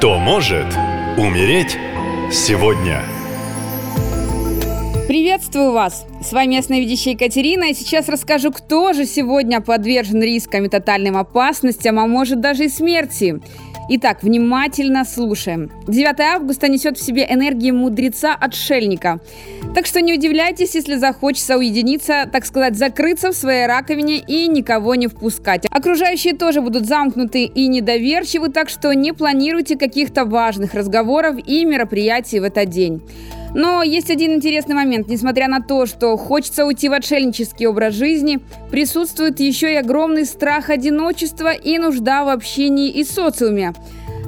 Кто может умереть сегодня? Приветствую вас! С вами ясновидящая Екатерина, и сейчас расскажу, кто же сегодня подвержен рискам и тотальным опасностям, а может даже и смерти. Итак, внимательно слушаем. 9 августа несет в себе энергии мудреца-отшельника. Так что не удивляйтесь, если захочется уединиться, так сказать, закрыться в своей раковине и никого не впускать. Окружающие тоже будут замкнуты и недоверчивы, так что не планируйте каких-то важных разговоров и мероприятий в этот день. Но есть один интересный момент. Несмотря на то, что хочется уйти в отшельнический образ жизни, присутствует еще и огромный страх одиночества и нужда в общении и социуме.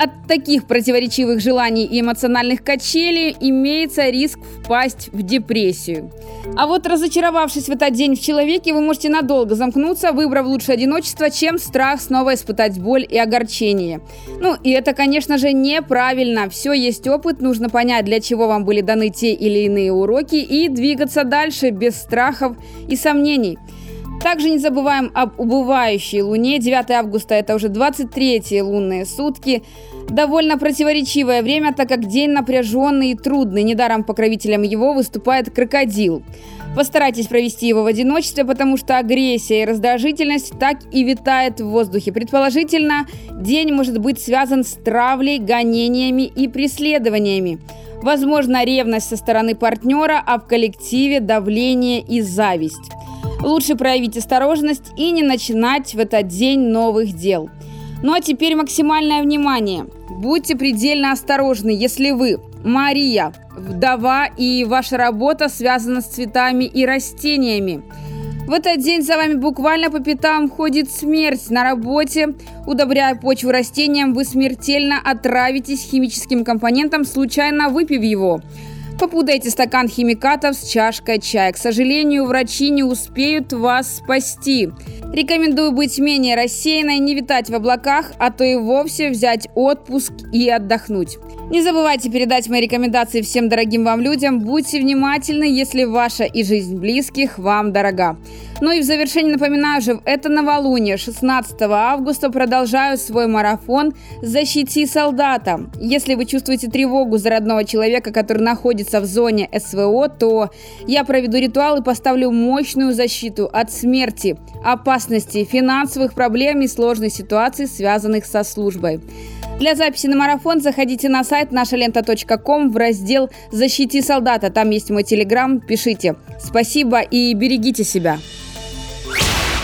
От таких противоречивых желаний и эмоциональных качелей имеется риск впасть в депрессию. А вот разочаровавшись в этот день в человеке, вы можете надолго замкнуться, выбрав лучше одиночество, чем страх снова испытать боль и огорчение. Ну и это, конечно же, неправильно. Все есть опыт, нужно понять, для чего вам были даны те или иные уроки и двигаться дальше без страхов и сомнений. Также не забываем об убывающей Луне. 9 августа – это уже 23 лунные сутки. Довольно противоречивое время, так как день напряженный и трудный. Недаром покровителем его выступает крокодил. Постарайтесь провести его в одиночестве, потому что агрессия и раздражительность так и витает в воздухе. Предположительно, день может быть связан с травлей, гонениями и преследованиями. Возможно, ревность со стороны партнера, а в коллективе давление и зависть. Лучше проявить осторожность и не начинать в этот день новых дел. Ну а теперь максимальное внимание. Будьте предельно осторожны, если вы, Мария, вдова и ваша работа связана с цветами и растениями. В этот день за вами буквально по пятам ходит смерть на работе. Удобряя почву растениям, вы смертельно отравитесь химическим компонентом, случайно выпив его. Попутайте стакан химикатов с чашкой чая. К сожалению, врачи не успеют вас спасти. Рекомендую быть менее рассеянной, не витать в облаках, а то и вовсе взять отпуск и отдохнуть. Не забывайте передать мои рекомендации всем дорогим вам людям. Будьте внимательны, если ваша и жизнь близких вам дорога. Ну и в завершение напоминаю же, это новолуние 16 августа продолжаю свой марафон «Защити солдата». Если вы чувствуете тревогу за родного человека, который находится в зоне СВО, то я проведу ритуал и поставлю мощную защиту от смерти, опасности, финансовых проблем и сложной ситуации, связанных со службой. Для записи на марафон заходите на сайт нашалента.ком в раздел «Защити солдата». Там есть мой телеграм. Пишите. Спасибо и берегите себя.